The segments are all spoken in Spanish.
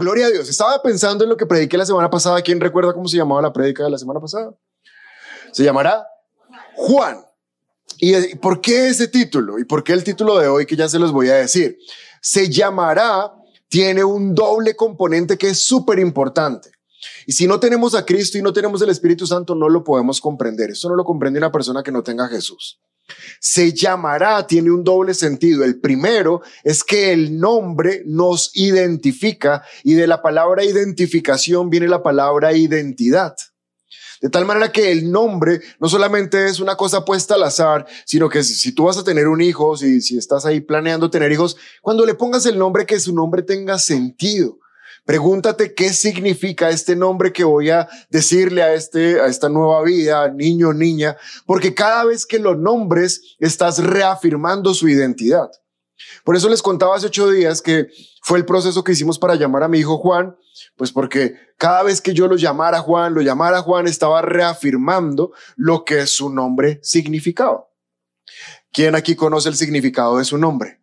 gloria a Dios. Estaba pensando en lo que prediqué la semana pasada. ¿Quién recuerda cómo se llamaba la prédica de la semana pasada? Se llamará Juan. ¿Y por qué ese título? ¿Y por qué el título de hoy que ya se los voy a decir? Se llamará, tiene un doble componente que es súper importante. Y si no tenemos a Cristo y no tenemos el Espíritu Santo, no lo podemos comprender. Esto no lo comprende una persona que no tenga a Jesús. Se llamará, tiene un doble sentido. El primero es que el nombre nos identifica y de la palabra identificación viene la palabra identidad. De tal manera que el nombre no solamente es una cosa puesta al azar, sino que si, tú vas a tener un hijo, si, si estás ahí planeando tener hijos, cuando le pongas el nombre, que su nombre tenga sentido. Pregúntate qué significa este nombre que voy a decirle a, este, a esta nueva vida, niño niña, porque cada vez que lo nombres estás reafirmando su identidad. Por eso les contaba hace ocho días que fue el proceso que hicimos para llamar a mi hijo Juan, pues porque cada vez que yo lo llamara Juan, lo llamara Juan, estaba reafirmando lo que su nombre significaba. ¿Quién aquí conoce el significado de su nombre?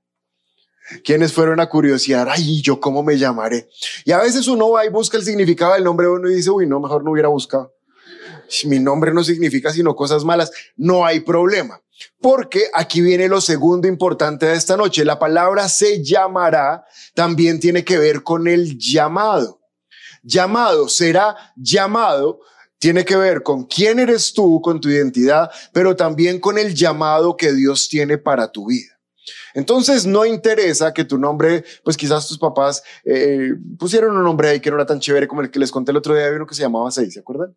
Quienes fueron a curiosidad, ay, ¿yo cómo me llamaré? Y a veces uno va y busca el significado del nombre de uno y dice, uy, no, mejor no hubiera buscado. Mi nombre no significa sino cosas malas. No hay problema. Porque aquí viene lo segundo importante de esta noche. La palabra se llamará también tiene que ver con el llamado. Llamado será llamado tiene que ver con quién eres tú, con tu identidad, pero también con el llamado que Dios tiene para tu vida. Entonces no interesa que tu nombre, pues quizás tus papás eh, pusieron un nombre ahí que no era tan chévere como el que les conté el otro día, uno que se llamaba Seis, ¿se acuerdan?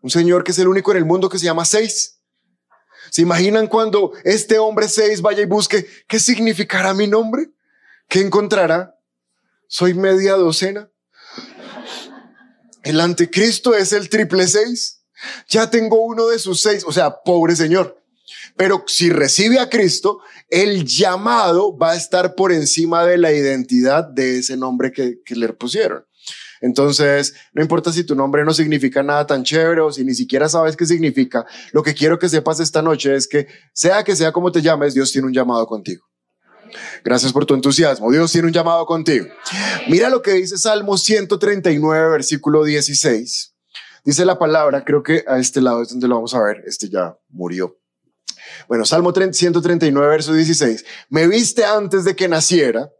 Un señor que es el único en el mundo que se llama Seis. ¿Se imaginan cuando este hombre Seis vaya y busque qué significará mi nombre? ¿Qué encontrará? Soy media docena. El anticristo es el triple seis. Ya tengo uno de sus seis. O sea, pobre señor. Pero si recibe a Cristo, el llamado va a estar por encima de la identidad de ese nombre que, le pusieron. Entonces, no importa si tu nombre no significa nada tan chévere o si ni siquiera sabes qué significa, lo que quiero que sepas esta noche es que sea que sea como te llames, Dios tiene un llamado contigo. Gracias por tu entusiasmo. Dios tiene un llamado contigo. Mira lo que dice Salmo 139, versículo 16. Dice la palabra, creo que a este lado es donde lo vamos a ver. Este ya murió. Bueno, Salmo 139, verso 16. Me viste antes de que naciera.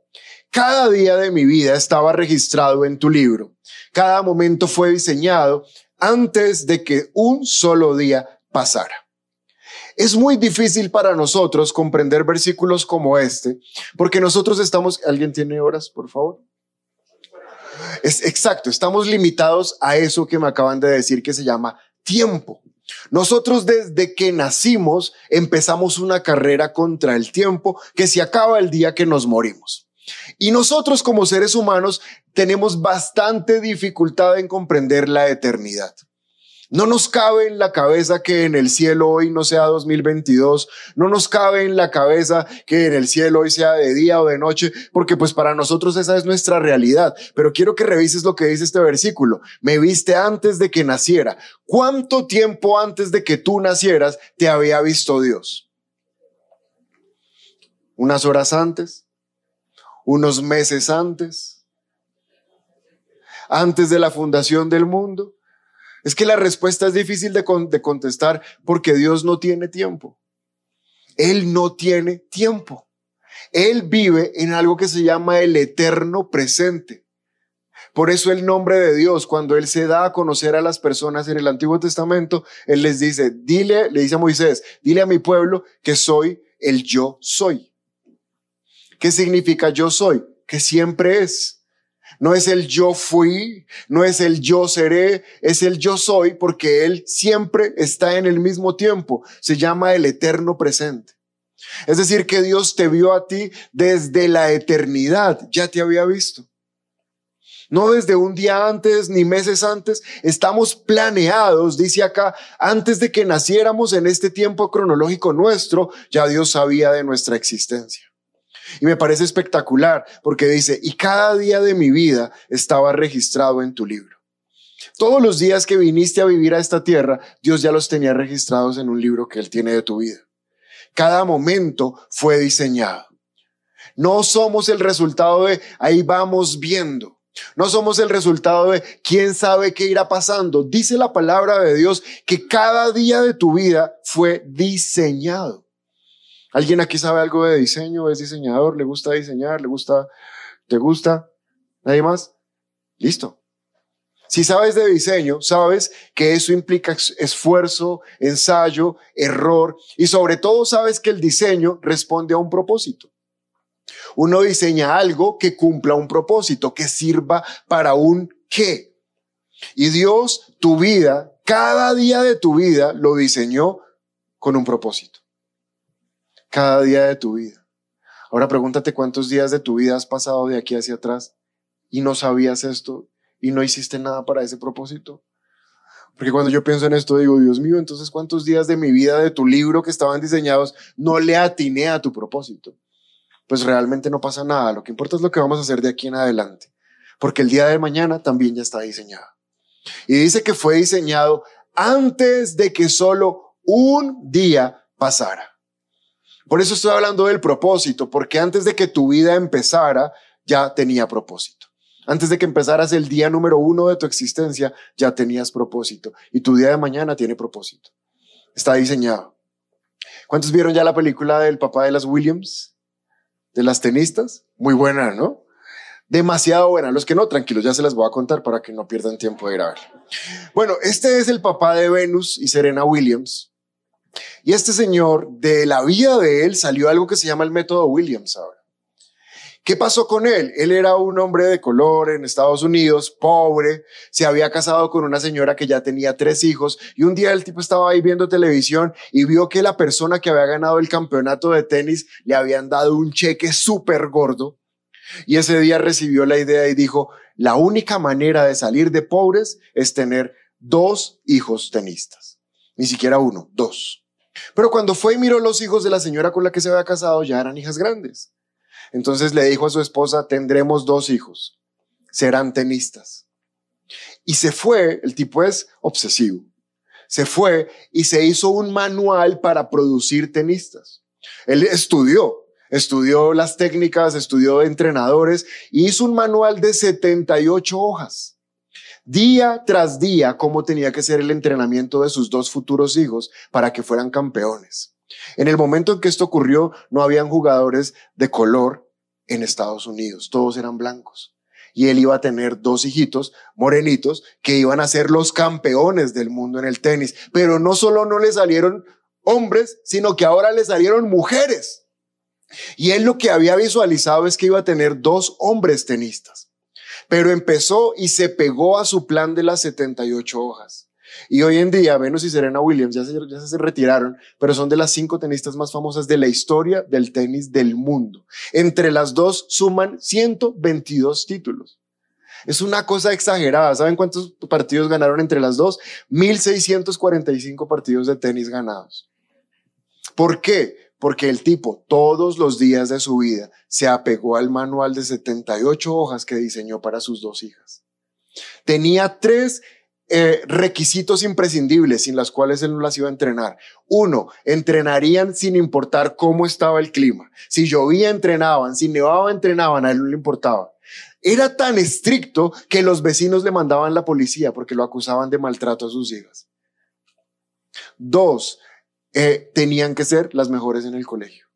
Cada día de mi vida estaba registrado en tu libro. Cada momento fue diseñado antes de que un solo día pasara. Es muy difícil para nosotros comprender versículos como este, porque nosotros estamos, ¿alguien tiene horas, por favor? Es exacto, estamos limitados a eso que me acaban de decir que se llama tiempo. Nosotros desde que nacimos empezamos una carrera contra el tiempo que se acaba el día que nos morimos. Y nosotros como seres humanos tenemos bastante dificultad en comprender la eternidad. No nos cabe en la cabeza que en el cielo hoy no sea 2022, no nos cabe en la cabeza que en el cielo hoy sea de día o de noche, porque pues para nosotros esa es nuestra realidad. Pero quiero que revises lo que dice este versículo. Me viste antes de que naciera. ¿Cuánto tiempo antes de que tú nacieras te había visto Dios? ¿Unas horas antes? ¿Unos meses antes? ¿Antes de la fundación del mundo? Es que la respuesta es difícil de, contestar porque Dios no tiene tiempo. Él no tiene tiempo. Él vive en algo que se llama el eterno presente. Por eso el nombre de Dios, cuando Él se da a conocer a las personas en el Antiguo Testamento, Él les dice, dile, le dice a Moisés, dile a mi pueblo que soy el yo soy. ¿Qué significa yo soy? Que siempre es. No es el yo fui, no es el yo seré, es el yo soy porque Él siempre está en el mismo tiempo. Se llama el eterno presente. Es decir, que Dios te vio a ti desde la eternidad, ya te había visto. No desde un día antes ni meses antes, estamos planeados, dice acá, antes de que naciéramos en este tiempo cronológico nuestro, ya Dios sabía de nuestra existencia. Y me parece espectacular porque dice, y cada día de mi vida estaba registrado en tu libro. Todos los días que viniste a vivir a esta tierra, Dios ya los tenía registrados en un libro que Él tiene de tu vida. Cada momento fue diseñado. No somos el resultado de ahí vamos viendo. No somos el resultado de quién sabe qué irá pasando. Dice la palabra de Dios que cada día de tu vida fue diseñado. ¿Alguien aquí sabe algo de diseño? ¿Es diseñador? ¿Le gusta diseñar? ¿Le gusta? ¿Te gusta? ¿Nadie más? Listo. Si sabes de diseño, sabes que eso implica esfuerzo, ensayo, error y sobre todo sabes que el diseño responde a un propósito. Uno diseña algo que cumpla un propósito, que sirva para un qué. Y Dios, tu vida, cada día de tu vida lo diseñó con un propósito. Cada día de tu vida. Ahora pregúntate cuántos días de tu vida has pasado de aquí hacia atrás y no sabías esto y no hiciste nada para ese propósito. Porque cuando yo pienso en esto digo, Dios mío, entonces cuántos días de mi vida, de tu libro que estaban diseñados, no le atiné a tu propósito pues realmente no pasa nada. Lo que importa es lo que vamos a hacer de aquí en adelante, porque el día de mañana también ya está diseñado. Y dice que fue diseñado antes de que solo un día pasara. Por eso estoy hablando del propósito, porque antes de que tu vida empezara, ya tenía propósito. Antes de que empezaras el día número uno de tu existencia, ya tenías propósito. Y tu día de mañana tiene propósito. Está diseñado. ¿Cuántos vieron ya la película del papá de las Williams? de las tenistas. Muy buena, ¿no? Demasiado buena. Los que no, tranquilos, ya se las voy a contar para que no pierdan tiempo de ver. Bueno, este es el papá de Venus y Serena Williams. Y este señor, de la vida de él salió algo que se llama el método Williams ahora. ¿Qué pasó con él? Él era un hombre de color en Estados Unidos, pobre, se había casado con una señora que ya tenía tres hijos y un día el tipo estaba ahí viendo televisión y vio que la persona que había ganado el campeonato de tenis le habían dado un cheque súper gordo y ese día recibió la idea y dijo, la única manera de salir de pobres es tener dos hijos tenistas, ni siquiera uno, dos. Pero cuando fue y miró los hijos de la señora con la que se había casado, ya eran hijas grandes. Entonces le dijo a su esposa, tendremos dos hijos, serán tenistas. Y se fue, el tipo es obsesivo, se fue y se hizo un manual para producir tenistas. Él estudió, estudió las técnicas, estudió entrenadores y hizo un manual de 78 hojas. Día tras día, cómo tenía que ser el entrenamiento de sus dos futuros hijos para que fueran campeones. En el momento en que esto ocurrió, no habían jugadores de color en Estados Unidos, todos eran blancos. Y él iba a tener dos hijitos morenitos que iban a ser los campeones del mundo en el tenis. Pero no solo no le salieron hombres, sino que ahora le salieron mujeres. Y él lo que había visualizado es que iba a tener dos hombres tenistas. Pero empezó y se pegó a su plan de las 78 hojas. Y hoy en día, Venus y Serena Williams ya se, ya se retiraron, pero son de las cinco tenistas más famosas de la historia del tenis del mundo. Entre las dos suman 122 títulos. Es una cosa exagerada. ¿Saben cuántos partidos ganaron entre las dos? 1645 partidos de tenis ganados. ¿Por qué? Porque el tipo todos los días de su vida se apegó al manual de 78 hojas que diseñó para sus dos hijas. Tenía tres eh, requisitos imprescindibles sin las cuales él no las iba a entrenar. Uno, entrenarían sin importar cómo estaba el clima. Si llovía, entrenaban. Si nevaba, entrenaban. A él no le importaba. Era tan estricto que los vecinos le mandaban la policía porque lo acusaban de maltrato a sus hijas. Dos, eh, tenían que ser las mejores en el colegio.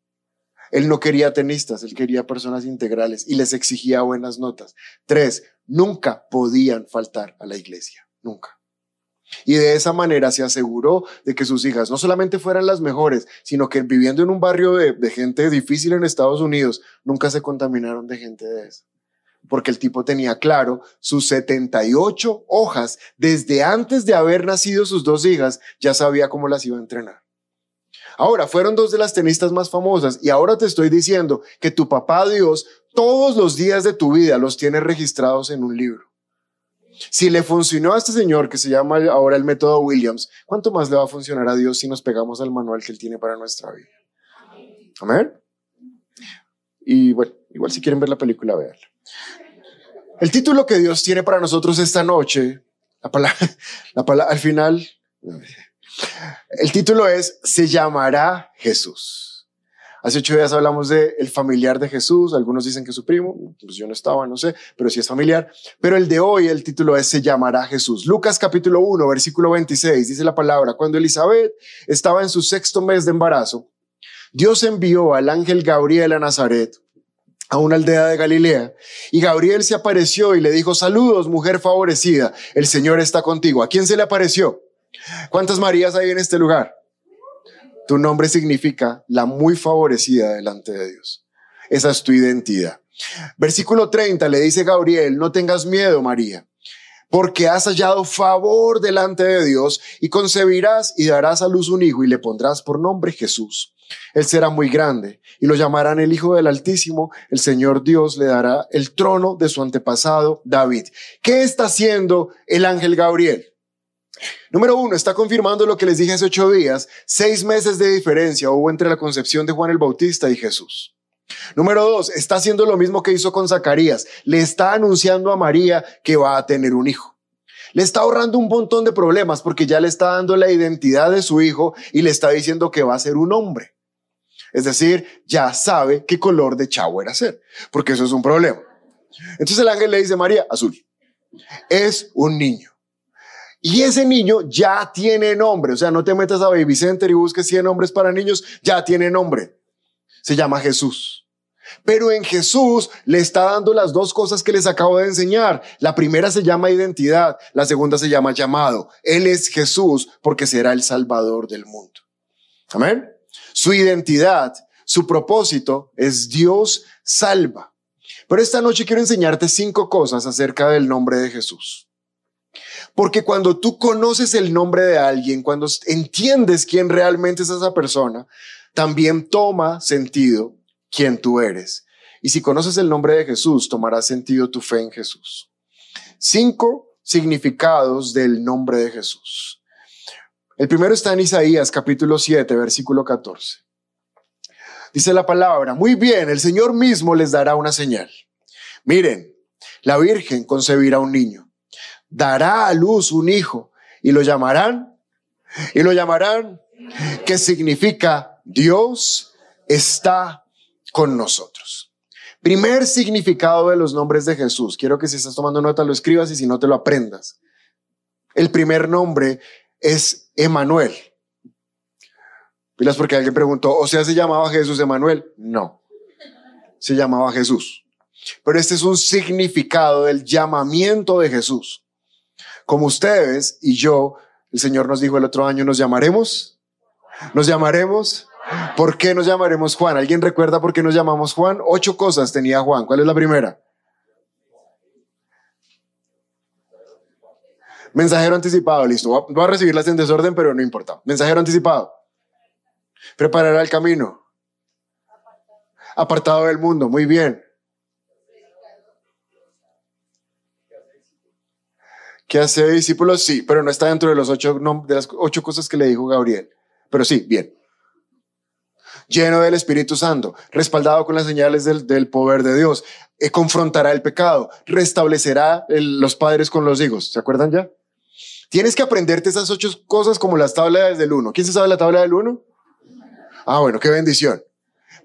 Él no quería tenistas, él quería personas integrales y les exigía buenas notas. Tres, nunca podían faltar a la iglesia. Nunca. Y de esa manera se aseguró de que sus hijas no solamente fueran las mejores, sino que viviendo en un barrio de, gente difícil en Estados Unidos, nunca se contaminaron de gente de esa. Porque el tipo tenía claro sus 78 hojas, desde antes de haber nacido sus dos hijas, ya sabía cómo las iba a entrenar. Ahora, fueron dos de las tenistas más famosas y ahora te estoy diciendo que tu papá Dios todos los días de tu vida los tiene registrados en un libro. Si le funcionó a este señor que se llama ahora el método Williams, ¿cuánto más le va a funcionar a Dios si nos pegamos al manual que Él tiene para nuestra vida? Amén. Y bueno, igual si quieren ver la película, véanla. El título que Dios tiene para nosotros esta noche, la palabra, la palabra, al final, el título es Se llamará Jesús. Hace ocho días hablamos de el familiar de Jesús. Algunos dicen que su primo. Pues yo no estaba, no sé, pero sí es familiar. Pero el de hoy, el título es Se llamará Jesús. Lucas capítulo 1, versículo 26, dice la palabra. Cuando Elizabeth estaba en su sexto mes de embarazo, Dios envió al ángel Gabriel a Nazaret, a una aldea de Galilea, y Gabriel se apareció y le dijo, saludos, mujer favorecida, el Señor está contigo. ¿A quién se le apareció? ¿Cuántas Marías hay en este lugar? Tu nombre significa la muy favorecida delante de Dios. Esa es tu identidad. Versículo 30 le dice Gabriel, no tengas miedo, María, porque has hallado favor delante de Dios y concebirás y darás a luz un hijo y le pondrás por nombre Jesús. Él será muy grande y lo llamarán el Hijo del Altísimo. El Señor Dios le dará el trono de su antepasado David. ¿Qué está haciendo el ángel Gabriel? Número uno, está confirmando lo que les dije hace ocho días. Seis meses de diferencia hubo entre la concepción de Juan el Bautista y Jesús. Número dos, está haciendo lo mismo que hizo con Zacarías. Le está anunciando a María que va a tener un hijo. Le está ahorrando un montón de problemas porque ya le está dando la identidad de su hijo y le está diciendo que va a ser un hombre. Es decir, ya sabe qué color de chavo era ser, porque eso es un problema. Entonces el ángel le dice, María, azul. Es un niño. Y ese niño ya tiene nombre. O sea, no te metas a Baby Center y busques 100 nombres para niños, ya tiene nombre. Se llama Jesús. Pero en Jesús le está dando las dos cosas que les acabo de enseñar. La primera se llama identidad, la segunda se llama llamado. Él es Jesús porque será el Salvador del mundo. Amén. Su identidad, su propósito es Dios salva. Pero esta noche quiero enseñarte cinco cosas acerca del nombre de Jesús. Porque cuando tú conoces el nombre de alguien, cuando entiendes quién realmente es esa persona, también toma sentido quién tú eres. Y si conoces el nombre de Jesús, tomará sentido tu fe en Jesús. Cinco significados del nombre de Jesús. El primero está en Isaías capítulo 7, versículo 14. Dice la palabra, muy bien, el Señor mismo les dará una señal. Miren, la Virgen concebirá un niño, dará a luz un hijo y lo llamarán, y lo llamarán, que significa Dios está con nosotros. Primer significado de los nombres de Jesús. Quiero que si estás tomando nota lo escribas y si no te lo aprendas. El primer nombre es Emanuel. Pilas porque alguien preguntó, ¿o sea se llamaba Jesús Emanuel? No, se llamaba Jesús. Pero este es un significado del llamamiento de Jesús. Como ustedes y yo, el Señor nos dijo el otro año, ¿nos llamaremos? ¿Nos llamaremos? ¿Por qué nos llamaremos Juan? ¿Alguien recuerda por qué nos llamamos Juan? Ocho cosas tenía Juan. ¿Cuál es la primera? Mensajero anticipado, listo. Voy a recibirlas en desorden, pero no importa. Mensajero anticipado. Preparará el camino. Apartado del mundo, muy bien. ¿Qué hace discípulos? Sí, pero no está dentro de, los ocho, de las ocho cosas que le dijo Gabriel. Pero sí, bien. Lleno del Espíritu Santo, respaldado con las señales del, poder de Dios, eh, confrontará el pecado, restablecerá los padres con los hijos. ¿Se acuerdan ya? Tienes que aprenderte esas ocho cosas como las tablas del uno. ¿Quién se sabe la tabla del uno? Ah, bueno, qué bendición.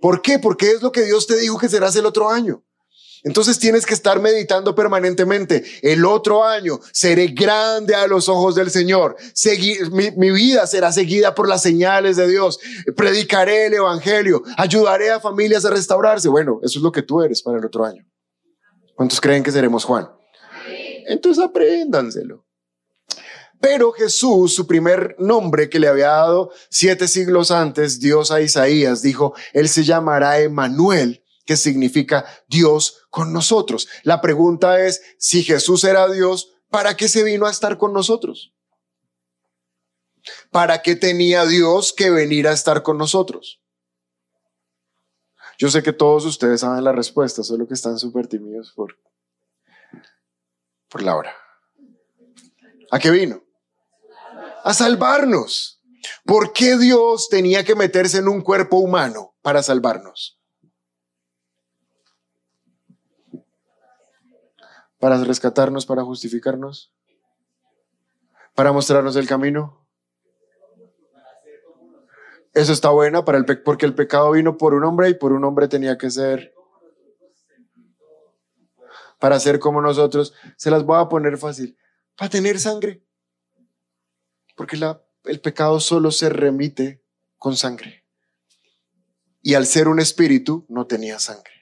¿Por qué? Porque es lo que Dios te dijo que serás el otro año. Entonces tienes que estar meditando permanentemente. El otro año seré grande a los ojos del Señor. mi, mi, vida será seguida por las señales de Dios. Predicaré el Evangelio. Ayudaré a familias a restaurarse. Bueno, eso es lo que tú eres para el otro año. ¿Cuántos creen que seremos Juan? Entonces apréndanselo. Pero Jesús, su primer nombre que le había dado siete siglos antes, Dios a Isaías, dijo, Él se llamará Emanuel, que significa Dios con nosotros. La pregunta es, si Jesús era Dios, ¿para qué se vino a estar con nosotros? ¿Para qué tenía Dios que venir a estar con nosotros? Yo sé que todos ustedes saben la respuesta, solo que están súper tímidos por, por la hora. ¿A qué vino? a salvarnos. ¿Por qué Dios tenía que meterse en un cuerpo humano para salvarnos? ¿Para rescatarnos, para justificarnos? ¿Para mostrarnos el camino? Eso está buena para el porque el pecado vino por un hombre y por un hombre tenía que ser para ser como nosotros. Se las voy a poner fácil. Para tener sangre. Porque el pecado solo se remite con sangre. Y al ser un espíritu no tenía sangre.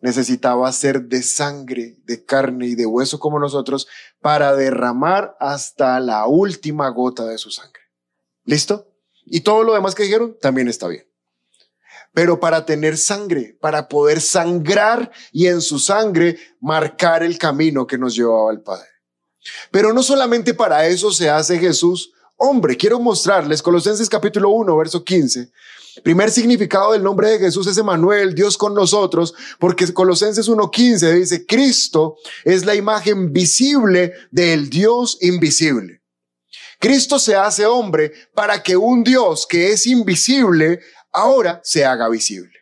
Necesitaba ser de sangre, de carne y de hueso como nosotros para derramar hasta la última gota de su sangre. ¿Listo? Y todo lo demás que dijeron también está bien. Pero para tener sangre, para poder sangrar y en su sangre marcar el camino que nos llevaba al Padre. Pero no solamente para eso se hace Jesús hombre. Quiero mostrarles Colosenses capítulo 1, verso 15. Primer significado del nombre de Jesús es Emanuel, Dios con nosotros, porque Colosenses 1.15 dice, Cristo es la imagen visible del Dios invisible. Cristo se hace hombre para que un Dios que es invisible ahora se haga visible.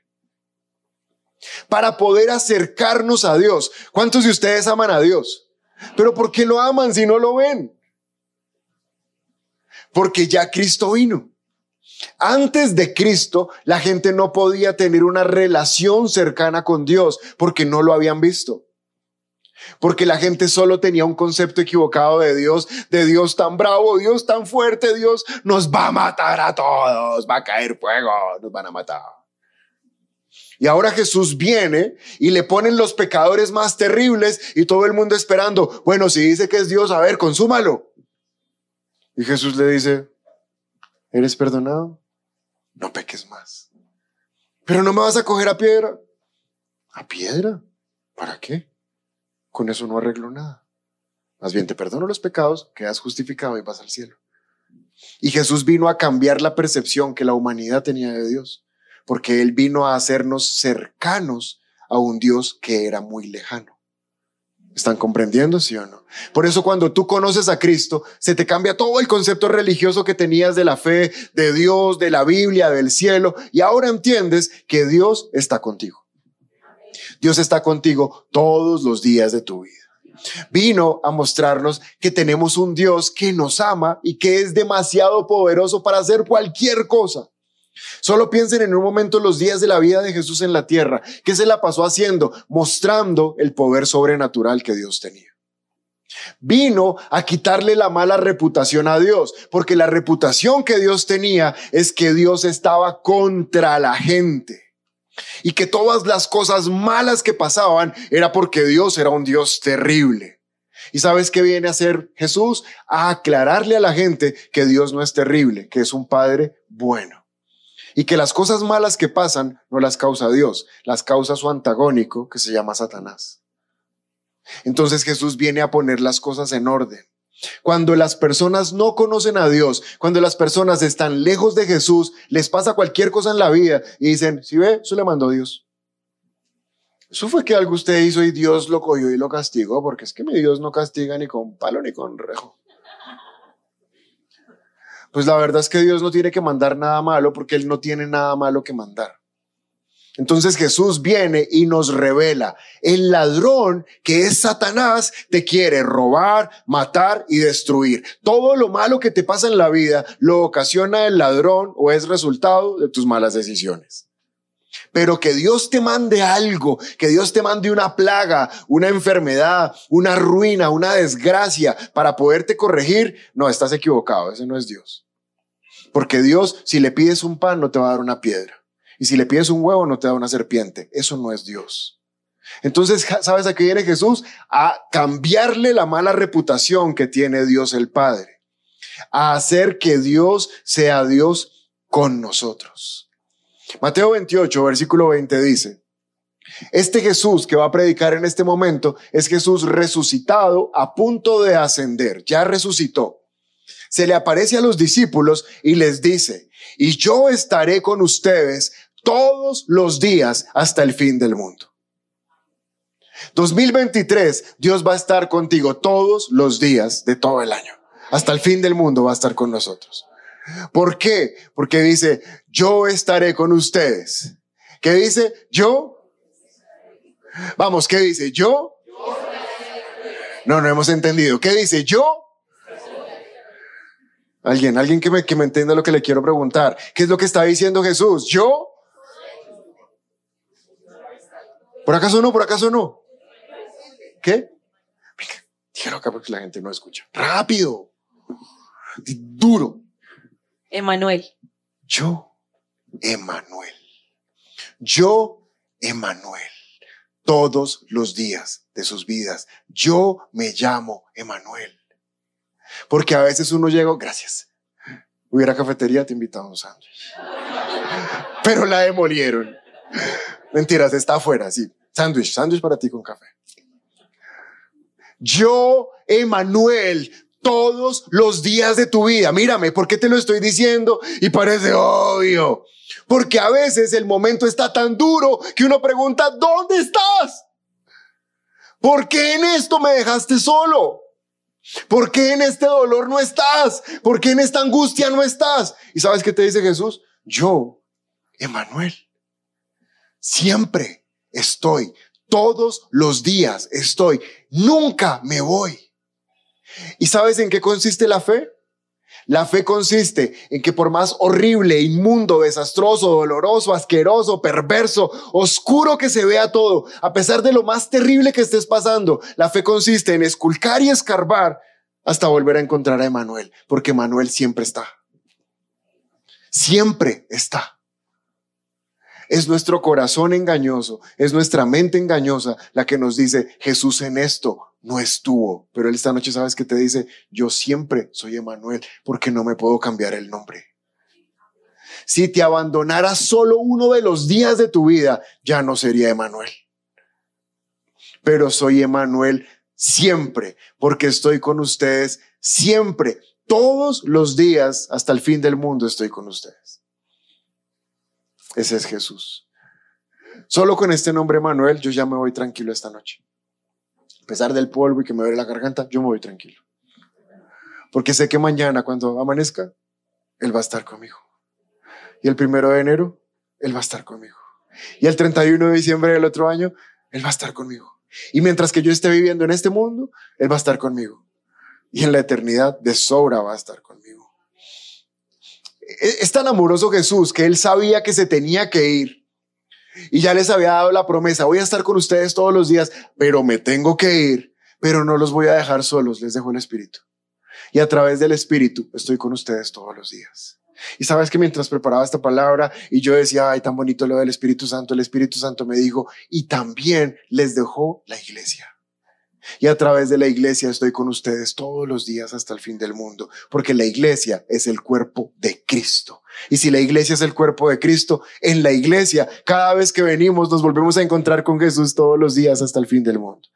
Para poder acercarnos a Dios. ¿Cuántos de ustedes aman a Dios? Pero ¿por qué lo aman si no lo ven? Porque ya Cristo vino. Antes de Cristo, la gente no podía tener una relación cercana con Dios porque no lo habían visto. Porque la gente solo tenía un concepto equivocado de Dios, de Dios tan bravo, Dios tan fuerte, Dios nos va a matar a todos, va a caer fuego, nos van a matar. Y ahora Jesús viene y le ponen los pecadores más terribles y todo el mundo esperando, bueno, si dice que es Dios, a ver, consúmalo. Y Jesús le dice, ¿eres perdonado? No peques más. Pero no me vas a coger a piedra. ¿A piedra? ¿Para qué? con eso no arreglo nada. Más bien te perdono los pecados, quedas justificado y vas al cielo. Y Jesús vino a cambiar la percepción que la humanidad tenía de Dios, porque Él vino a hacernos cercanos a un Dios que era muy lejano. ¿Están comprendiendo, sí o no? Por eso cuando tú conoces a Cristo, se te cambia todo el concepto religioso que tenías de la fe, de Dios, de la Biblia, del cielo, y ahora entiendes que Dios está contigo. Dios está contigo todos los días de tu vida. Vino a mostrarnos que tenemos un Dios que nos ama y que es demasiado poderoso para hacer cualquier cosa. Solo piensen en un momento los días de la vida de Jesús en la tierra. ¿Qué se la pasó haciendo? Mostrando el poder sobrenatural que Dios tenía. Vino a quitarle la mala reputación a Dios, porque la reputación que Dios tenía es que Dios estaba contra la gente y que todas las cosas malas que pasaban era porque Dios era un Dios terrible. ¿Y sabes qué viene a hacer Jesús? A aclararle a la gente que Dios no es terrible, que es un Padre bueno. Y que las cosas malas que pasan no las causa Dios, las causa su antagónico que se llama Satanás. Entonces Jesús viene a poner las cosas en orden. Cuando las personas no conocen a Dios, cuando las personas están lejos de Jesús, les pasa cualquier cosa en la vida y dicen, si ve, eso le mandó Dios. Eso fue que algo usted hizo y Dios lo cogió y lo castigó, porque es que mi Dios no castiga ni con palo ni con rejo. Pues la verdad es que Dios no tiene que mandar nada malo porque Él no tiene nada malo que mandar. Entonces Jesús viene y nos revela, el ladrón que es Satanás te quiere robar, matar y destruir. Todo lo malo que te pasa en la vida lo ocasiona el ladrón o es resultado de tus malas decisiones. Pero que Dios te mande algo, que Dios te mande una plaga, una enfermedad, una ruina, una desgracia para poderte corregir, no, estás equivocado, ese no es Dios. Porque Dios, si le pides un pan, no te va a dar una piedra. Y si le pides un huevo, no te da una serpiente. Eso no es Dios. Entonces, ¿sabes a qué viene Jesús? A cambiarle la mala reputación que tiene Dios el Padre. A hacer que Dios sea Dios con nosotros. Mateo 28, versículo 20 dice, este Jesús que va a predicar en este momento es Jesús resucitado a punto de ascender, ya resucitó. Se le aparece a los discípulos y les dice, y yo estaré con ustedes todos los días hasta el fin del mundo. 2023, Dios va a estar contigo todos los días de todo el año. Hasta el fin del mundo va a estar con nosotros. ¿Por qué? Porque dice, yo estaré con ustedes. ¿Qué dice? Yo. Vamos, ¿qué dice? Yo. No, no hemos entendido. ¿Qué dice? Yo. Alguien, alguien que me, que me entienda lo que le quiero preguntar. ¿Qué es lo que está diciendo Jesús? ¿Yo? ¿Por acaso no? ¿Por acaso no? ¿Qué? Dígalo acá porque la gente no escucha. Rápido. Duro. Emanuel. Yo, Emanuel. Yo, Emanuel. Todos los días de sus vidas. Yo me llamo Emanuel. Porque a veces uno llega, gracias. Hubiera cafetería, te invitamos un sándwich. Pero la demolieron. Mentiras, está afuera, sí. Sándwich, sándwich para ti con café. Yo, Emanuel, todos los días de tu vida. Mírame, ¿por qué te lo estoy diciendo? Y parece obvio. Porque a veces el momento está tan duro que uno pregunta, ¿dónde estás? ¿Por qué en esto me dejaste solo? ¿Por qué en este dolor no estás? ¿Por qué en esta angustia no estás? ¿Y sabes qué te dice Jesús? Yo, Emanuel, siempre estoy, todos los días estoy, nunca me voy. ¿Y sabes en qué consiste la fe? La fe consiste en que por más horrible, inmundo, desastroso, doloroso, asqueroso, perverso, oscuro que se vea todo, a pesar de lo más terrible que estés pasando, la fe consiste en esculcar y escarbar hasta volver a encontrar a Emanuel, porque Emanuel siempre está. Siempre está. Es nuestro corazón engañoso, es nuestra mente engañosa la que nos dice, Jesús en esto no estuvo. Pero él esta noche sabes que te dice, yo siempre soy Emanuel porque no me puedo cambiar el nombre. Si te abandonara solo uno de los días de tu vida, ya no sería Emanuel. Pero soy Emanuel siempre, porque estoy con ustedes siempre, todos los días, hasta el fin del mundo estoy con ustedes. Ese es Jesús. Solo con este nombre Manuel yo ya me voy tranquilo esta noche. A pesar del polvo y que me duele la garganta, yo me voy tranquilo. Porque sé que mañana cuando amanezca, Él va a estar conmigo. Y el primero de enero, Él va a estar conmigo. Y el 31 de diciembre del otro año, Él va a estar conmigo. Y mientras que yo esté viviendo en este mundo, Él va a estar conmigo. Y en la eternidad de sobra va a estar conmigo. E-, es tan amoroso Jesús que él sabía que se tenía que ir. Y ya les había dado la promesa, voy a estar con ustedes todos los días, pero me tengo que ir, pero no los voy a dejar solos, les dejo el Espíritu. Y a través del Espíritu estoy con ustedes todos los días. Y sabes que mientras preparaba esta palabra y yo decía, ay, tan bonito lo del Espíritu Santo, el Espíritu Santo me dijo, y también les dejó la iglesia. Y a través de la iglesia estoy con ustedes todos los días hasta el fin del mundo, porque la iglesia es el cuerpo de Cristo. Y si la iglesia es el cuerpo de Cristo, en la iglesia, cada vez que venimos, nos volvemos a encontrar con Jesús todos los días hasta el fin del mundo.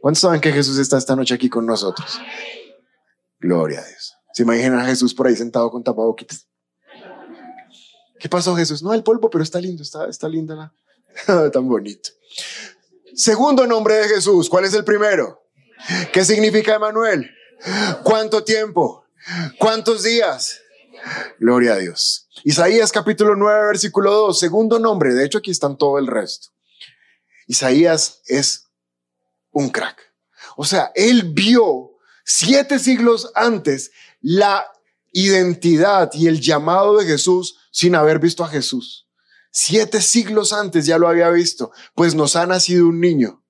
¿Cuántos saben que Jesús está esta noche aquí con nosotros? Gloria a Dios. ¿Se imaginan a Jesús por ahí sentado con tapaboquitas? ¿Qué pasó Jesús? No, el polvo, pero está lindo, está, está linda la... Tan bonito. Segundo nombre de Jesús, ¿cuál es el primero? ¿Qué significa Emanuel? ¿Cuánto tiempo? ¿Cuántos días? Gloria a Dios. Isaías capítulo 9, versículo 2, segundo nombre, de hecho aquí están todo el resto. Isaías es un crack. O sea, él vio siete siglos antes la identidad y el llamado de Jesús sin haber visto a Jesús. Siete siglos antes ya lo había visto, pues nos ha nacido un niño.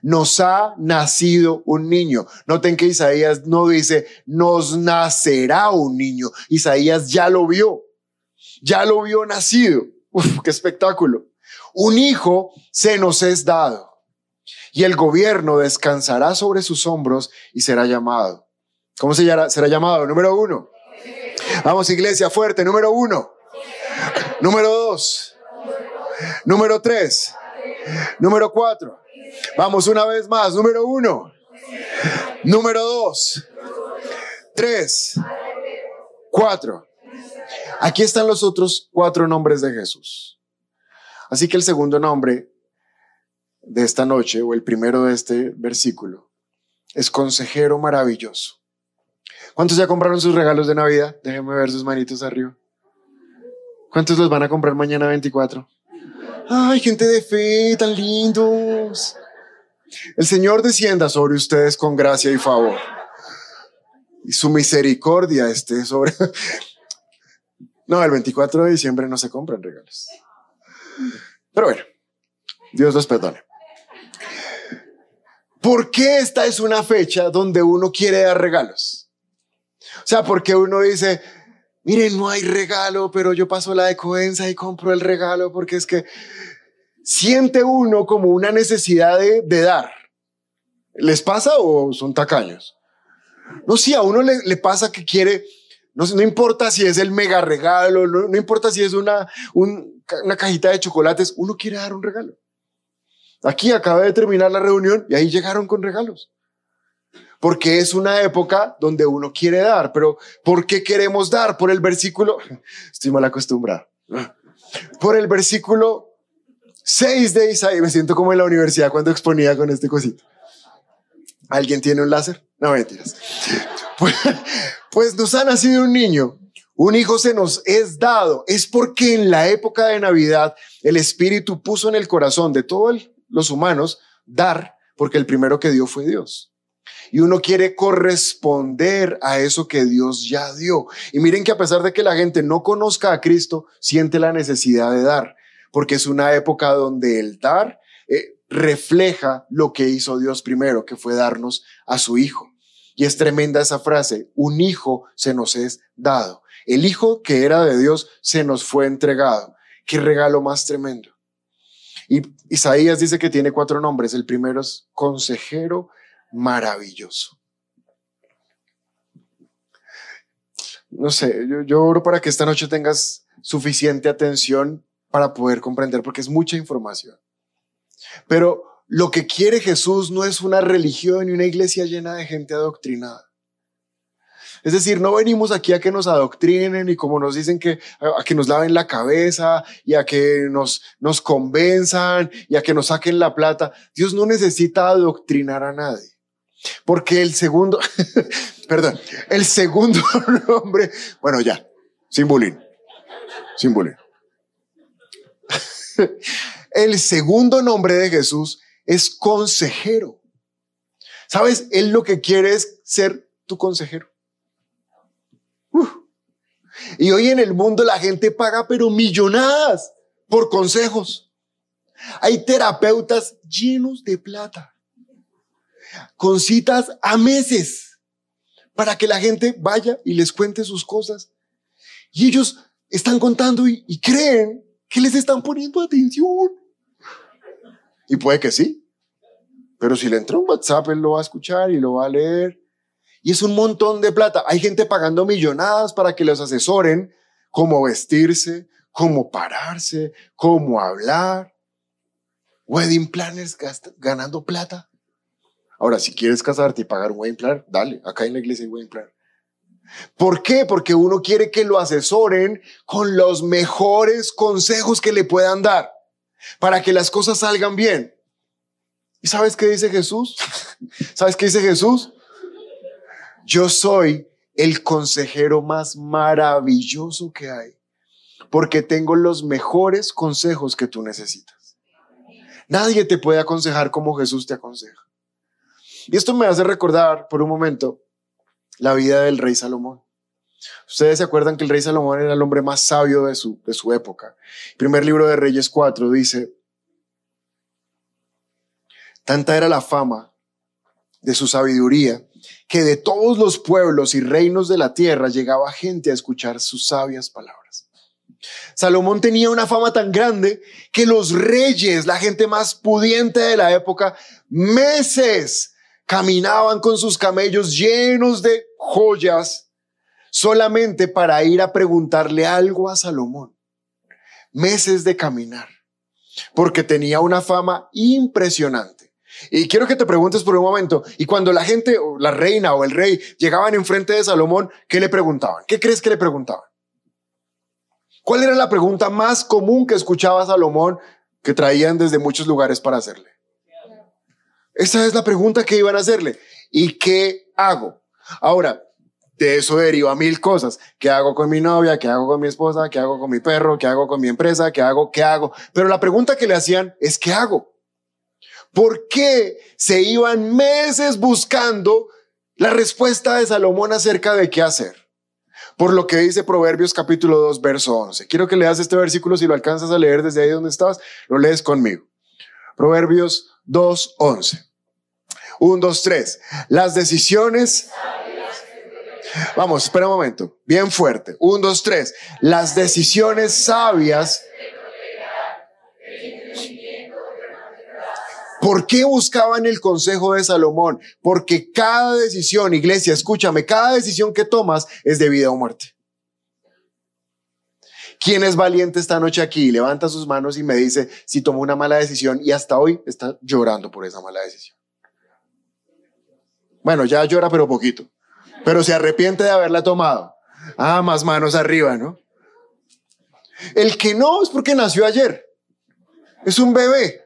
Nos ha nacido un niño. Noten que Isaías no dice, nos nacerá un niño. Isaías ya lo vio. Ya lo vio nacido. Uf, qué espectáculo. Un hijo se nos es dado y el gobierno descansará sobre sus hombros y será llamado. ¿Cómo se llama? será llamado? Número uno. Vamos, iglesia, fuerte. Número uno. Número dos. Número tres. Número cuatro. Vamos una vez más. Número uno. Número dos. Tres. Cuatro. Aquí están los otros cuatro nombres de Jesús. Así que el segundo nombre de esta noche, o el primero de este versículo, es consejero maravilloso. ¿Cuántos ya compraron sus regalos de Navidad? Déjenme ver sus manitos arriba. ¿Cuántos los van a comprar mañana 24? Ay, gente de fe, tan lindos. El Señor descienda sobre ustedes con gracia y favor. y su misericordia esté sobre... No, el 24 de diciembre no se compran regalos. Pero bueno, Dios los perdone. ¿Por qué esta es una fecha donde uno quiere dar regalos? O sea, porque uno dice, miren, no hay regalo, pero yo paso la decoenza y compro el regalo porque es que siente uno como una necesidad de, dar. ¿Les pasa o son tacaños? No, si a uno le, pasa que quiere, no, no importa si es el mega regalo, no, importa si es una, una cajita de chocolates, uno quiere dar un regalo. Aquí acaba de terminar la reunión y ahí llegaron con regalos. Porque es una época donde uno quiere dar, pero ¿por qué queremos dar? Por el versículo, estoy mal acostumbrado, por el versículo 6 de Isaías, me siento como en la universidad cuando exponía con este cosito. ¿Alguien tiene un láser? No mentiras. Pues, pues nos ha nacido un niño, un hijo se nos es dado. Es porque en la época de Navidad el Espíritu puso en el corazón de todos los humanos dar, porque el primero que dio fue Dios. Y uno quiere corresponder a eso que Dios ya dio. Y miren que a pesar de que la gente no conozca a Cristo, siente la necesidad de dar, porque es una época donde el dar eh, refleja lo que hizo Dios primero, que fue darnos a su Hijo. Y es tremenda esa frase, un hijo se nos es dado. El hijo que era de Dios se nos fue entregado. Qué regalo más tremendo. Y Isaías dice que tiene cuatro nombres. El primero es consejero maravilloso. No sé, yo, yo oro para que esta noche tengas suficiente atención para poder comprender, porque es mucha información. Pero lo que quiere Jesús no es una religión y una iglesia llena de gente adoctrinada. Es decir, no venimos aquí a que nos adoctrinen y como nos dicen que a que nos laven la cabeza y a que nos nos convenzan y a que nos saquen la plata. Dios no necesita adoctrinar a nadie. Porque el segundo, perdón, el segundo nombre, bueno, ya, sin bullying, sin. El segundo nombre de Jesús es consejero. ¿Sabes? Él lo que quiere es ser tu consejero. Y hoy en el mundo la gente paga pero millonadas por consejos. Hay terapeutas llenos de plata, con citas a meses, para que la gente vaya y les cuente sus cosas. Y ellos están contando y, creen que les están poniendo atención. Y puede que sí, pero si le entra un WhatsApp, él lo va a escuchar y lo va a leer y es un montón de plata. Hay gente pagando millonadas para que los asesoren cómo vestirse, cómo pararse, cómo hablar. Wedding planners ganando plata. Ahora, si quieres casarte y pagar un wedding planner, dale, acá en la iglesia hay wedding planner. ¿Por qué? Porque uno quiere que lo asesoren con los mejores consejos que le puedan dar para que las cosas salgan bien. ¿Y sabes qué dice Jesús? ¿Sabes qué dice Jesús? Yo soy el consejero más maravilloso que hay, porque tengo los mejores consejos que tú necesitas. Nadie te puede aconsejar como Jesús te aconseja. Y esto me hace recordar por un momento la vida del rey Salomón. Ustedes se acuerdan que el rey Salomón era el hombre más sabio de su, de su época. El primer libro de Reyes 4 dice, tanta era la fama de su sabiduría que de todos los pueblos y reinos de la tierra llegaba gente a escuchar sus sabias palabras. Salomón tenía una fama tan grande que los reyes, la gente más pudiente de la época, meses caminaban con sus camellos llenos de joyas solamente para ir a preguntarle algo a Salomón. Meses de caminar, porque tenía una fama impresionante. Y quiero que te preguntes por un momento, y cuando la gente, o la reina o el rey, llegaban enfrente de Salomón, ¿qué le preguntaban? ¿Qué crees que le preguntaban? ¿Cuál era la pregunta más común que escuchaba Salomón que traían desde muchos lugares para hacerle? Esa es la pregunta que iban a hacerle. ¿Y qué hago? Ahora, de eso deriva mil cosas. ¿Qué hago con mi novia? ¿Qué hago con mi esposa? ¿Qué hago con mi perro? ¿Qué hago con mi empresa? ¿Qué hago? ¿Qué hago? Pero la pregunta que le hacían es ¿qué hago? ¿Por qué se iban meses buscando La respuesta de Salomón acerca de qué hacer. Por lo que dice Proverbios capítulo 2, verso 11. Quiero que leas este versículo si lo alcanzas a leer desde ahí donde estás, lo lees conmigo. Proverbios 2, 11. 1, 2, 3. Las decisiones... Vamos, espera un momento. Bien fuerte. 1, 2, 3. Las decisiones sabias ¿Por qué buscaban el consejo de Salomón? Porque cada decisión, iglesia, escúchame, cada decisión que tomas es de vida o muerte. ¿Quién es valiente esta noche aquí? Levanta sus manos y me dice si tomó una mala decisión y hasta hoy está llorando por esa mala decisión. Bueno, ya llora pero poquito, pero se arrepiente de haberla tomado. Ah, más manos arriba, ¿no? El que no es porque nació ayer. Es un bebé.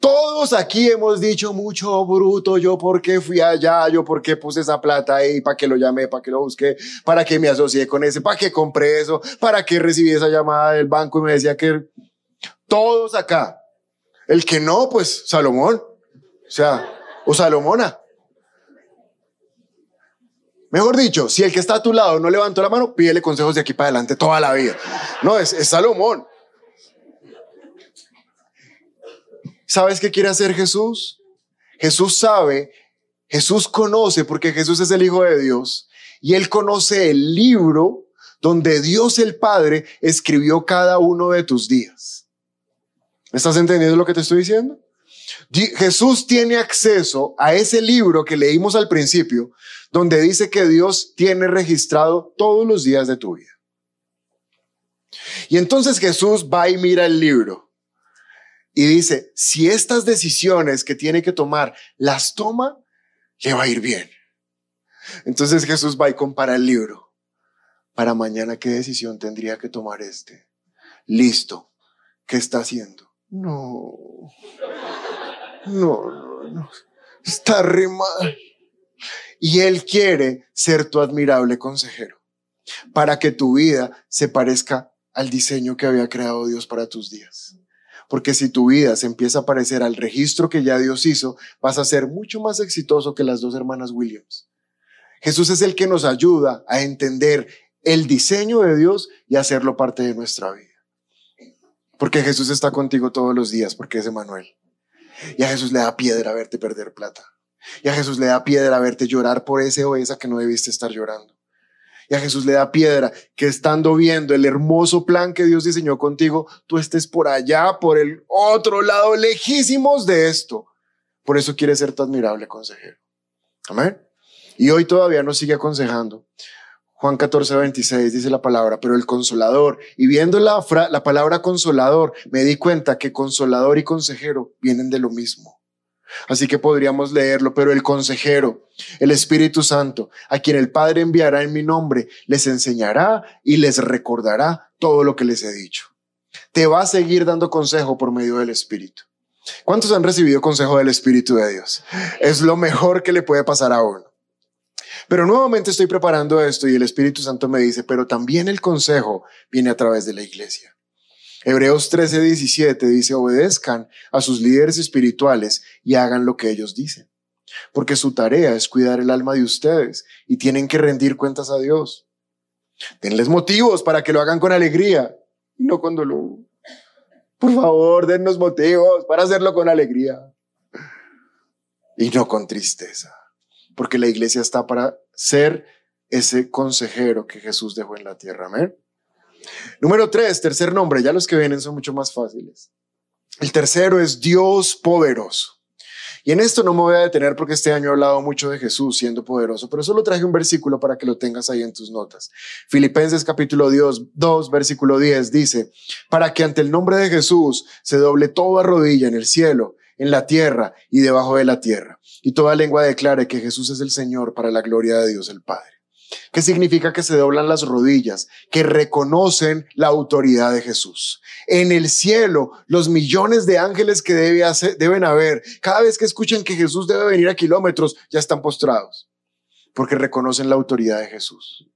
Todos aquí hemos dicho mucho bruto, yo por qué fui allá, yo por qué puse esa plata ahí, para qué lo llamé, para qué lo busqué, para qué me asocié con ese, para qué compré eso, para qué recibí esa llamada del banco y me decía que todos acá. El que no, pues Salomón, o sea, o Salomona. Mejor dicho, si el que está a tu lado no levantó la mano, pídele consejos de aquí para adelante toda la vida. No, es, es Salomón. ¿Sabes qué quiere hacer Jesús? Jesús sabe, Jesús conoce, porque Jesús es el Hijo de Dios, y Él conoce el libro donde Dios el Padre escribió cada uno de tus días. ¿Estás entendiendo lo que te estoy diciendo? Jesús tiene acceso a ese libro que leímos al principio, donde dice que Dios tiene registrado todos los días de tu vida. Y entonces Jesús va y mira el libro y dice, si estas decisiones que tiene que tomar las toma, le va a ir bien. Entonces Jesús va y compara el libro. Para mañana, ¿qué decisión tendría que tomar este? Listo. ¿Qué está haciendo? No. No, no, no. Está re. Y Él quiere ser tu admirable consejero para que tu vida se parezca al diseño que había creado Dios para tus días. Porque si tu vida se empieza a parecer al registro que ya Dios hizo, vas a ser mucho más exitoso que las dos hermanas Williams. Jesús es el que nos ayuda a entender el diseño de Dios y hacerlo parte de nuestra vida. Porque Jesús está contigo todos los días, porque es Emanuel. Y a Jesús le da piedra verte perder plata. Y a Jesús le da piedra verte llorar por ese o esa que no debiste estar llorando y a Jesús le da piedra que estando viendo el hermoso plan que Dios diseñó contigo, tú estés por allá, por el otro lado, lejísimos de esto. Por eso quiere ser tu admirable consejero. Amén. Y hoy todavía nos sigue aconsejando. Juan 14, 26 dice la palabra, pero el consolador, y viendo la, la palabra consolador, me di cuenta que consolador y consejero vienen de lo mismo. Así que podríamos leerlo, pero el consejero, el Espíritu Santo, a quien el Padre enviará en mi nombre, les enseñará y les recordará todo lo que les he dicho. Te va a seguir dando consejo por medio del Espíritu. ¿Cuántos han recibido consejo del Espíritu de Dios? Es lo mejor que le puede pasar a uno. Pero nuevamente estoy preparando esto y el Espíritu Santo me dice, pero también el consejo viene a través de la iglesia. Hebreos 13, 17 dice, obedezcan a sus líderes espirituales y hagan lo que ellos dicen, porque su tarea es cuidar el alma de ustedes y tienen que rendir cuentas a Dios. Denles motivos para que lo hagan con alegría y no con dolor. Por favor, dennos motivos para hacerlo con alegría y no con tristeza, porque la iglesia está para ser ese consejero que Jesús dejó en la tierra. Amén. Número tres, tercer nombre, ya los que vienen son mucho más fáciles. El tercero es Dios poderoso. Y en esto no me voy a detener porque este año he hablado mucho de Jesús siendo poderoso, pero solo traje un versículo para que lo tengas ahí en tus notas. Filipenses capítulo 2, versículo 10 dice, para que ante el nombre de Jesús se doble toda rodilla en el cielo, en la tierra y debajo de la tierra, y toda lengua declare que Jesús es el Señor para la gloria de Dios el Padre. ¿Qué significa que se doblan las rodillas? Que reconocen la autoridad de Jesús. En el cielo, los millones de ángeles que debe deben haber, cada vez que escuchan que Jesús debe venir a kilómetros, ya están postrados, porque reconocen la autoridad de Jesús.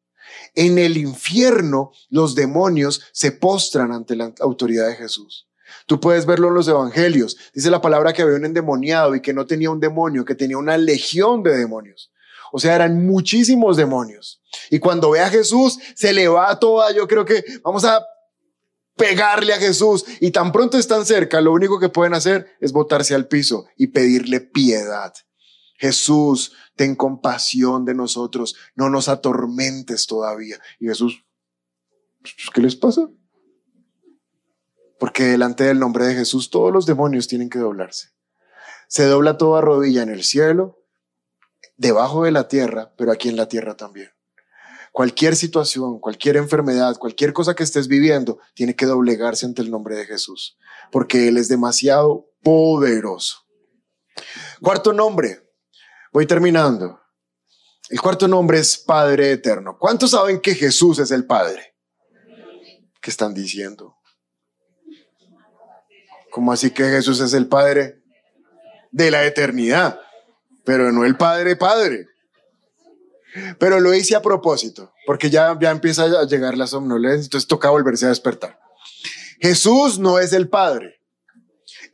En el infierno, los demonios se postran ante la autoridad de Jesús. Tú puedes verlo en los evangelios. Dice la palabra que había un endemoniado y que no tenía un demonio, que tenía una legión de demonios. O sea, eran muchísimos demonios. Y cuando ve a Jesús, se le va toda, yo creo que vamos a pegarle a Jesús y tan pronto están cerca, lo único que pueden hacer es botarse al piso y pedirle piedad. Jesús, ten compasión de nosotros, no nos atormentes todavía. Y Jesús, ¿qué les pasa? Porque delante del nombre de Jesús todos los demonios tienen que doblarse. Se dobla toda rodilla en el cielo, debajo de la tierra, pero aquí en la tierra también. Cualquier situación, cualquier enfermedad, cualquier cosa que estés viviendo, tiene que doblegarse ante el nombre de Jesús, porque Él es demasiado poderoso. Cuarto nombre, voy terminando. El cuarto nombre es Padre Eterno. ¿Cuántos saben que Jesús es el Padre? ¿Qué están diciendo? ¿Cómo así que Jesús es el Padre de la eternidad? Pero no el Padre Padre. Pero lo hice a propósito, porque ya, ya empieza a llegar la somnolencia, entonces toca volverse a despertar. Jesús no es el Padre.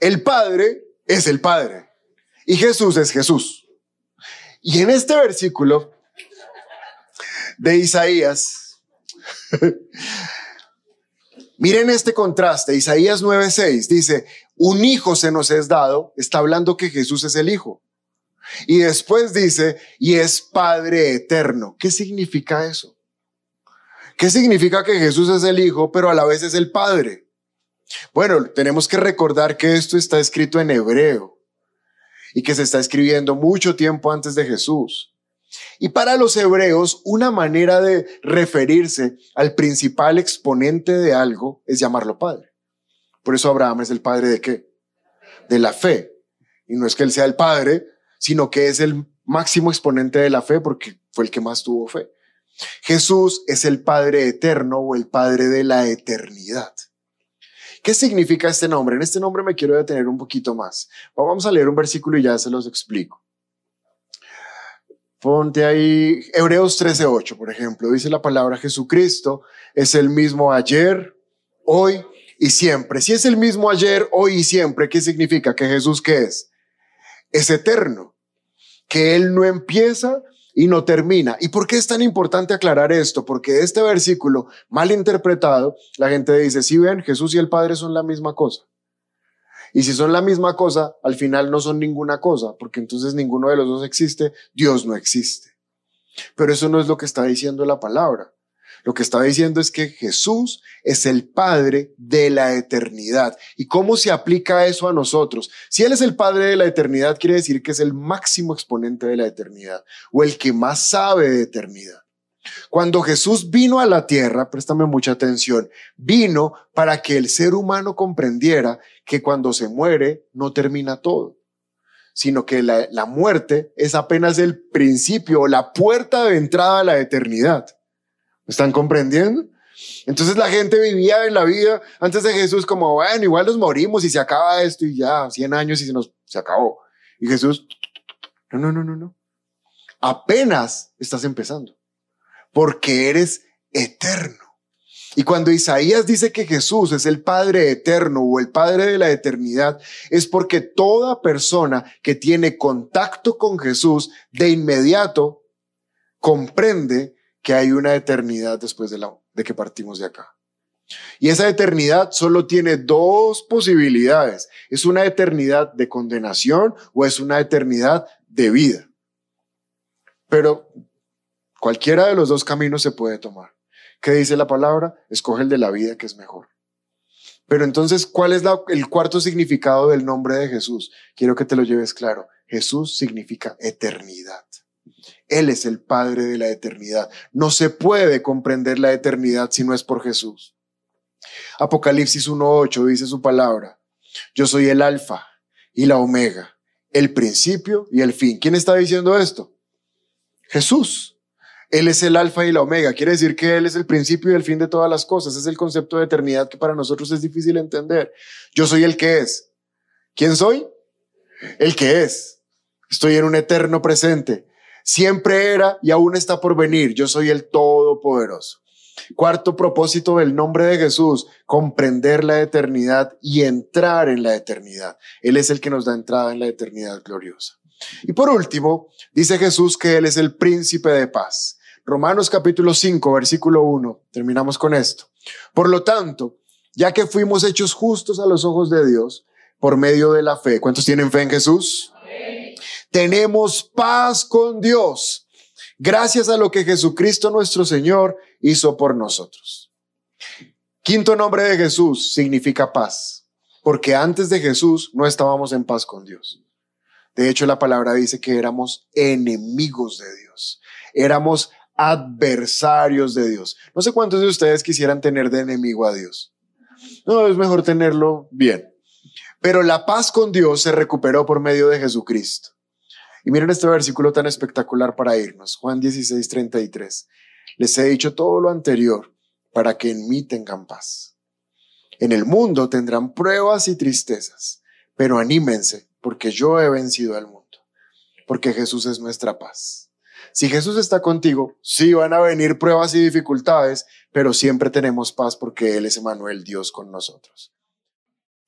El Padre es el Padre. Y Jesús es Jesús. Y en este versículo de Isaías, miren este contraste. Isaías 9:6 dice, un hijo se nos es dado, está hablando que Jesús es el hijo. Y después dice, y es Padre eterno. ¿Qué significa eso? ¿Qué significa que Jesús es el Hijo, pero a la vez es el Padre? Bueno, tenemos que recordar que esto está escrito en hebreo y que se está escribiendo mucho tiempo antes de Jesús. Y para los hebreos, una manera de referirse al principal exponente de algo es llamarlo Padre. Por eso Abraham es el Padre de qué? De la fe. Y no es que él sea el Padre, sino que es el máximo exponente de la fe porque fue el que más tuvo fe. Jesús es el Padre eterno o el Padre de la eternidad. ¿Qué significa este nombre? En este nombre me quiero detener un poquito más. Vamos a leer un versículo y ya se los explico. Ponte ahí Hebreos 13:8, por ejemplo. Dice la palabra Jesucristo es el mismo ayer, hoy y siempre. Si es el mismo ayer, hoy y siempre, ¿qué significa? Que Jesús qué es? Es eterno, que Él no empieza y no termina. ¿Y por qué es tan importante aclarar esto? Porque este versículo, mal interpretado, la gente dice, si ven, Jesús y el Padre son la misma cosa. Y si son la misma cosa, al final no son ninguna cosa, porque entonces ninguno de los dos existe, Dios no existe. Pero eso no es lo que está diciendo la palabra. Lo que está diciendo es que Jesús es el Padre de la eternidad. ¿Y cómo se aplica eso a nosotros? Si Él es el Padre de la eternidad, quiere decir que es el máximo exponente de la eternidad o el que más sabe de eternidad. Cuando Jesús vino a la tierra, préstame mucha atención, vino para que el ser humano comprendiera que cuando se muere no termina todo, sino que la, la muerte es apenas el principio o la puerta de entrada a la eternidad están comprendiendo? Entonces la gente vivía en la vida antes de Jesús como, bueno, igual nos morimos y se acaba esto y ya, 100 años y se nos, se acabó. Y Jesús, no, no, no, no, no. Apenas estás empezando, porque eres eterno. Y cuando Isaías dice que Jesús es el Padre eterno o el Padre de la eternidad, es porque toda persona que tiene contacto con Jesús de inmediato comprende que hay una eternidad después de, la, de que partimos de acá. Y esa eternidad solo tiene dos posibilidades. Es una eternidad de condenación o es una eternidad de vida. Pero cualquiera de los dos caminos se puede tomar. ¿Qué dice la palabra? Escoge el de la vida que es mejor. Pero entonces, ¿cuál es el cuarto significado del nombre de Jesús? Quiero que te lo lleves claro. Jesús significa eternidad. Él es el Padre de la eternidad. No se puede comprender la eternidad si no es por Jesús. Apocalipsis 1.8 dice su palabra. Yo soy el alfa y la omega, el principio y el fin. ¿Quién está diciendo esto? Jesús. Él es el alfa y la omega. Quiere decir que Él es el principio y el fin de todas las cosas. Es el concepto de eternidad que para nosotros es difícil entender. Yo soy el que es. ¿Quién soy? El que es. Estoy en un eterno presente siempre era y aún está por venir. Yo soy el Todopoderoso. Cuarto propósito del nombre de Jesús, comprender la eternidad y entrar en la eternidad. Él es el que nos da entrada en la eternidad gloriosa. Y por último, dice Jesús que Él es el príncipe de paz. Romanos capítulo 5, versículo 1. Terminamos con esto. Por lo tanto, ya que fuimos hechos justos a los ojos de Dios por medio de la fe. ¿Cuántos tienen fe en Jesús? Tenemos paz con Dios gracias a lo que Jesucristo nuestro Señor hizo por nosotros. Quinto nombre de Jesús significa paz, porque antes de Jesús no estábamos en paz con Dios. De hecho, la palabra dice que éramos enemigos de Dios, éramos adversarios de Dios. No sé cuántos de ustedes quisieran tener de enemigo a Dios. No, es mejor tenerlo bien. Pero la paz con Dios se recuperó por medio de Jesucristo. Y miren este versículo tan espectacular para irnos, Juan 16, 33. Les he dicho todo lo anterior para que en mí tengan paz. En el mundo tendrán pruebas y tristezas, pero anímense porque yo he vencido al mundo, porque Jesús es nuestra paz. Si Jesús está contigo, sí van a venir pruebas y dificultades, pero siempre tenemos paz porque Él es Emanuel, Dios con nosotros.